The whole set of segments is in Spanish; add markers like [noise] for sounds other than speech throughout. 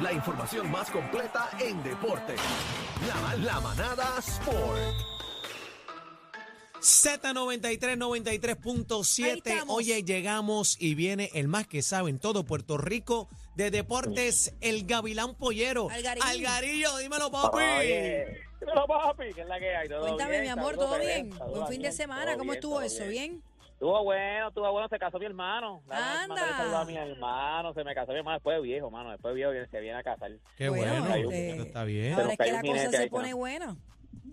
La información más completa en deporte. La, la manada Sport. Z93, Ahí 93.7. estamos. Oye, llegamos y viene el más que sabe en todo Puerto Rico de deportes, el Gavilán Pollero. Algarillo. Algarillo, dímelo, papi. Oye, dímelo, papi, que es la que hay. ¿Todo Cuéntame, bien? mi amor, ¿todo bien? Buen fin de semana, ¿cómo bien, estuvo eso? ¿Bien? Estuvo bueno, estuvo bueno, se casó mi hermano. Dame Anda. a mi hermano, se me casó mi hermano después de viejo, mano, después de viejo viene- se viene a casar. Qué Bueno, bueno, está bien. Ahora es que la cosa se ahí, pone ¿no? buena.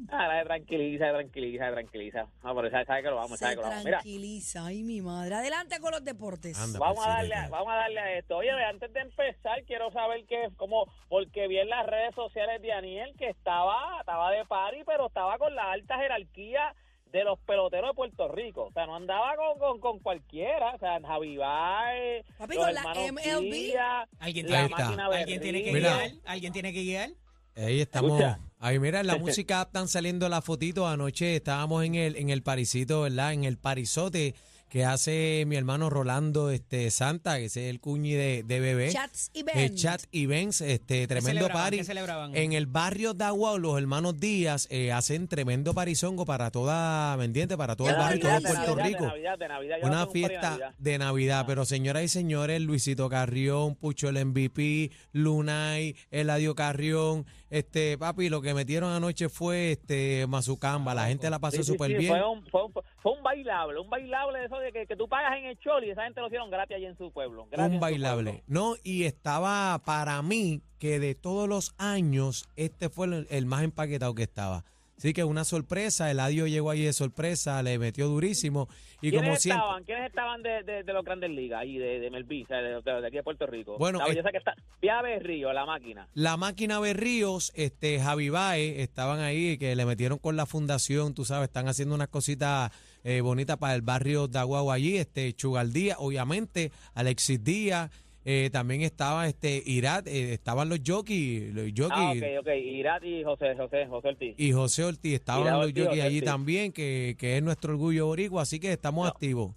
Ah, la tranquiliza, tranquiliza, tranquiliza. No, pero sabe, sabe que lo vamos, sabe que lo vamos. Mira, tranquiliza. Ay, mi madre. Adelante con los deportes. Anda. vamos a darle, presidente. a- vamos a darle a esto. Oye, antes de empezar, quiero saber que como porque vi en las redes sociales de Aniel que estaba, estaba de party, pero estaba con la alta jerarquía de los peloteros de Puerto Rico. O sea, no andaba con, con, con cualquiera. O sea, Javi Baez, Papi, los con la MLB. Díaz, Alguien la tiene, máquina alguien tiene que Mira. guiar, alguien tiene que guiar. Ahí estamos. Escucha. Ahí mira, en la [laughs] música están saliendo las fotitos. Anoche estábamos en el en el parisito, ¿verdad? En el parizote que hace mi hermano Rolando este Santa, que ese es el cuñi de, de bebé. Chats y Eh, chat events, este tremendo party. ¿Qué celebraban? En el barrio de Aguao, los hermanos Díaz eh, hacen tremendo parizongo para toda, ¿me? Para todo el barrio, todo Navidad, Puerto de Rico. Navidad, de Navidad, yo Una un de fiesta Navidad. de Navidad, pero señoras y señores, Luisito Carrión, Pucho el MVP, Lunay, Eladio Carrión, este papi, lo que metieron anoche fue este Mazucamba, la gente la pasó Sí, sí, súper sí, bien. Fue un, fue, un, fue un bailable, un bailable de eso de que, que tú pagas en el choli y esa gente lo hicieron gratis allí en su pueblo. gratis un bailable. pueblo. No, y estaba para mí que de todos los años, este fue el, el más empaquetado que estaba. Así que una sorpresa, Eladio llegó ahí de sorpresa, le metió durísimo. Y ¿Quiénes como siempre. estaban? ¿Quiénes estaban de, de, de los grandes ligas ahí, de, de Melví, de, aquí de Puerto Rico? Bueno, La belleza que está. Piave Río, la máquina. La máquina Berríos, este, Javi Baez, estaban ahí, que le metieron con la fundación, tú sabes, están haciendo unas cositas eh, bonitas para el barrio de Aguagua allí, este, Chugal Díaz, obviamente, Alexis Díaz, eh, también estaba este Irat, eh, estaban los jockeys, los Ah, jockeys, ok, ok. Irat y José, José, José Ortiz. y José Ortiz, estaban Irat los Ortiz, jockeys José allí Ortiz. también, que, que es nuestro orgullo boricua, así que estamos No. activos.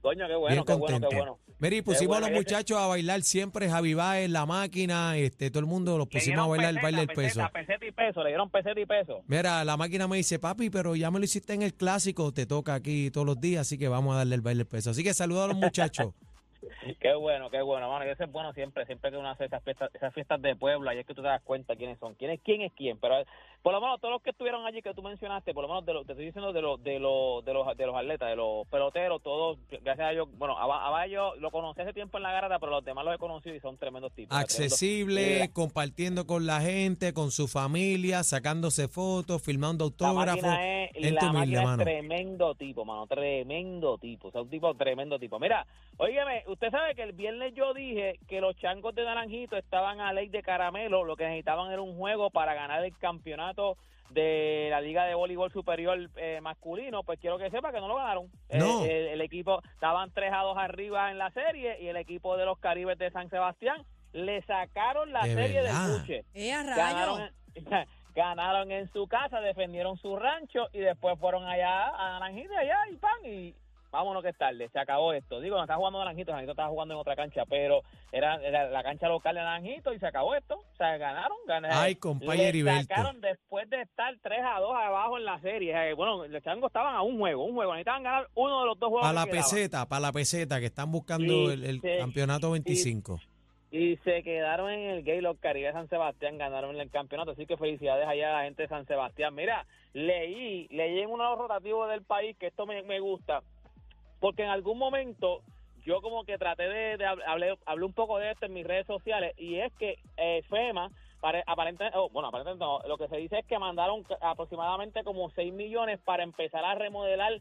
Coño, qué bien bueno, qué bueno, contento. qué bueno. Mira, y pusimos bueno, a los muchachos a bailar siempre, Javi Baez, la máquina, este, todo el mundo los pusimos a bailar el baile del peso. Peseta, y peso, le dieron peseta y peso. Mira, la máquina me dice, papi, pero ya me lo hiciste en el clásico, te toca aquí todos los días, así que vamos a darle el baile del peso. Así que saludos a los muchachos. [laughs] Qué bueno, qué bueno, mano. Y eso es bueno siempre, siempre que uno hace esas fiestas, esas fiestas de pueblo, ahí es que tú te das cuenta quiénes son, quién es quién, es quién. Pero por lo menos todos los que estuvieron allí que tú mencionaste, por lo menos de los, te estoy diciendo de los, de los, de los, de los atletas, de los peloteros, todos, gracias a Dios, bueno, a, a Bayo lo conocí hace tiempo en la garata, pero los demás los he conocido y son tremendos tipos. Accesible, tremendos. compartiendo con la gente, con su familia, sacándose fotos, filmando La autógrafos. máquina es, Gente la máquina es mano. tremendo tipo, mano, tremendo tipo, o sea, un tipo tremendo tipo. Mira, óigame, usted sabe que el viernes yo dije que los changos de Naranjito estaban a ley de caramelo, lo que necesitaban era un juego para ganar el campeonato de la Liga de Voleibol Superior eh, masculino, pues quiero que sepa que no lo ganaron. Eh, No. el, el equipo, estaban 3 a 2 arriba en la serie y el equipo de los Caribes de San Sebastián le sacaron la De serie verdad. del buche ¡Eh, ganaron, [laughs] ganaron en su casa, defendieron su rancho y después fueron allá a Naranjito allá y pan y vámonos que es tarde, se acabó esto. Digo, no está jugando Naranjito, Naranjito estaba jugando en otra cancha, pero era, era la cancha local de Naranjito y se acabó esto. O sea, ganaron, ganaron. Ay, Heriberto. sacaron después de estar 3 a 2 abajo en la serie. Eh, Bueno, los changos estaban a un juego, un juego. Necesitaban ganar uno de los dos juegos. Para la peseta, para la peseta, que están buscando el, campeonato 25. Y se quedaron en el Gay los Caribe de San Sebastián, ganaron el campeonato. Así que felicidades allá a la gente de San Sebastián. Mira, leí, leí en uno de los rotativos del país que esto me, me gusta, porque en algún momento yo como que traté de, de hab- hablé, hablé un poco de esto en mis redes sociales y es que eh, FEMA, pare- aparentemente, oh, bueno, aparentemente no, lo que se dice es que mandaron aproximadamente como 6 millones para empezar a remodelar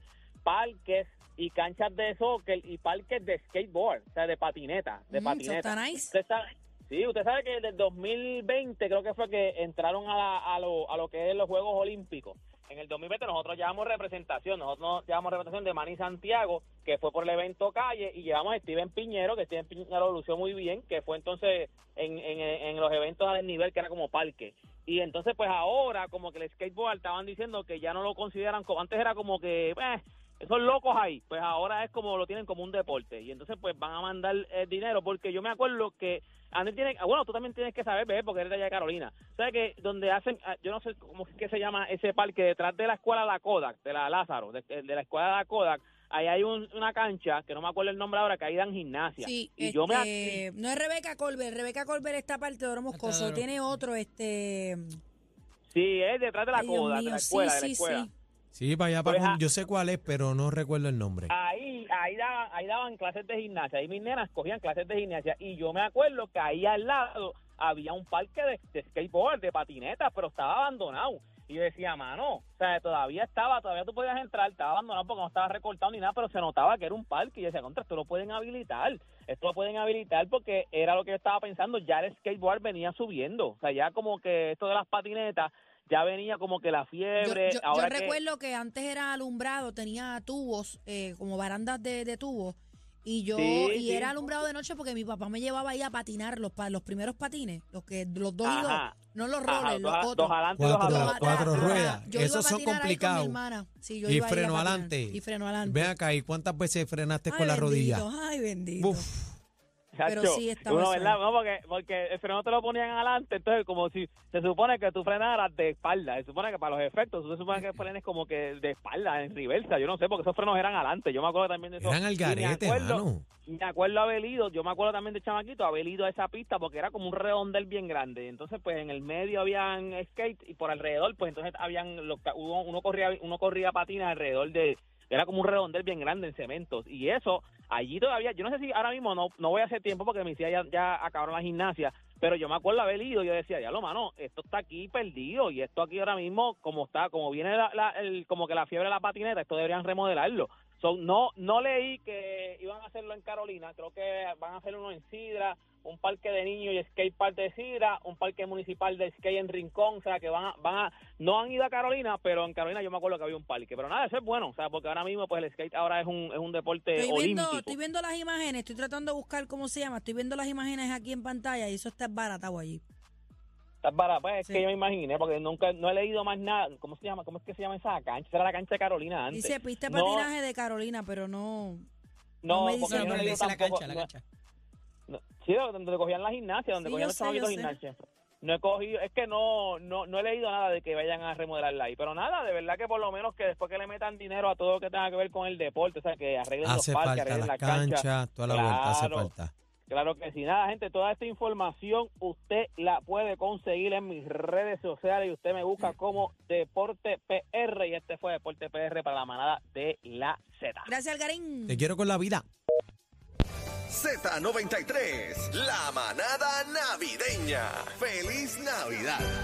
parques y canchas de soccer y parques de skateboard, o sea, de patineta, de Mm, patineta. nice. Usted sabe, sí, usted sabe que desde el 2020 creo que fue que entraron a, la- a, lo, a lo que es los Juegos Olímpicos. En el 2020 nosotros llevamos representación, nosotros llevamos representación de Manny Santiago, que fue por el evento Calle, y llevamos a Steven Piñero, que Steven Piñero lució muy bien, que fue entonces en, en, en los eventos a nivel que era como parque. Y entonces pues ahora como que el skateboard estaban diciendo que ya no lo consideran como, antes era como que... eh, esos locos ahí, pues ahora es como lo tienen como un deporte y entonces pues van a mandar eh, dinero porque yo me acuerdo que Andrés tiene, ah, bueno, tú también tienes que saber, bebé, porque eres de allá de Carolina. ¿Sabes que donde hacen, ah, yo no sé cómo es que se llama ese parque detrás de la escuela de la Kodak, de la Lázaro, de, de la escuela de la Kodak, ahí hay un- una cancha que no me acuerdo el nombre ahora, que ahí dan gimnasia. Sí, y yo me este, no es Rebeca Colbert, Rebeca Colbert está parte de Oro Moscoso, tiene otro, este... Sí, es detrás de la ay, Kodak, de la sí, escuela, de la sí, escuela. sí. Sí, para allá, Pues, para ah. yo sé cuál es, pero no recuerdo el nombre. Ahí, ahí daban, ahí daban clases de gimnasia, ahí mis nenas cogían clases de gimnasia y yo me acuerdo que ahí al lado había un parque de, de skateboard, de patinetas, pero estaba abandonado. Y yo decía, mano, o sea, todavía estaba, todavía tú podías entrar, estaba abandonado porque no estaba recortado ni nada, pero se notaba que era un parque. Y yo decía, contra, esto lo pueden habilitar, esto lo pueden habilitar porque era lo que yo estaba pensando, ya el skateboard venía subiendo. O sea, ya como que esto de las patinetas, ya venía como que la Yo, fiebre. yo- yo ahora que- recuerdo que antes era alumbrado, tenía tubos, eh, como barandas de, de tubos, y yo Sí, y sí. era alumbrado de noche porque mi papá me llevaba ahí a patinar los pa- los primeros patines, los que los dos y dos, Ajá. no los rollers, los dos, otros. dos adelante Cuatro, Dos atrás. cuatro ruedas. Yo Esos a son complicados. Sí, yo Y freno adelante. Y freno adelante. Ven acá, ¿y cuántas veces frenaste Ay, con la rodilla? Ay, bendito. Uf, Pero Chacho, sí estaba uno. No, porque, porque el freno te lo ponían adelante, entonces como si se supone que tú frenaras de espalda, se supone que para los efectos, tú se supone que frenes como que de espalda, en reversa, yo no sé, porque esos frenos eran adelante, yo me acuerdo también de eso. eran al Y me garete, acuerdo- mano. Me acuerdo haber ido, yo me acuerdo también de chamaquito, haber ido a esa pista porque era como un redondel bien grande. Entonces, pues en el medio habían skate y por alrededor, pues entonces habían, los, ca- uno, uno corría uno corría patines alrededor de, era como un redondel bien grande en cementos. Y eso, allí todavía, yo no sé si ahora mismo no, no voy a hacer tiempo porque mis hijas ya, ya acabaron la gimnasia, pero yo me acuerdo haber ido yo decía, ya lo mano, esto está aquí perdido y esto aquí ahora mismo, como está, como viene la, la- el, como que la fiebre de la patineta, esto deberían remodelarlo. So, no, no leí que iban a hacerlo en Carolina, creo que van a hacer uno en Sidra, un parque de niños y skate park de Sidra, un parque municipal de skate en Rincón, o sea que van a, van a, no han ido a Carolina, pero en Carolina yo me acuerdo que había un parque, pero nada, eso es bueno, o sea, porque ahora mismo pues el skate ahora es un, es un deporte Estoy viendo, olímpico. estoy viendo las imágenes, estoy tratando de buscar cómo se llama, estoy viendo las imágenes aquí en pantalla y eso está baratado allí. Pues es Sí. que yo me imaginé, porque nunca, no he leído más nada, ¿cómo se llama? ¿Cómo es que se llama esa cancha? Esa era la cancha de Carolina antes. Dice pista de No, patinaje de Carolina, pero no... No, no me porque dice yo no leído dice la cancha, la cancha. No, sí, donde cogían la gimnasia, donde Sí, cogían los sé. gimnasia. No he cogido, es que no, no, no he leído nada de que vayan a remodelarla ahí. Pero nada, de verdad que por lo menos que después que le metan dinero a todo lo que tenga que ver con el deporte, o sea, que arreglen Hace los parques, arreglen las las canchas. canchas, toda la vuelta, hace Claro. falta. Claro que sí. Nada, gente, toda esta información usted la puede conseguir en mis redes sociales y usted me busca como Deporte PR y este fue Deporte PR para la manada de la Z. Gracias, Algarín. Te quiero con la vida. Z93, la manada navideña. ¡Feliz Navidad!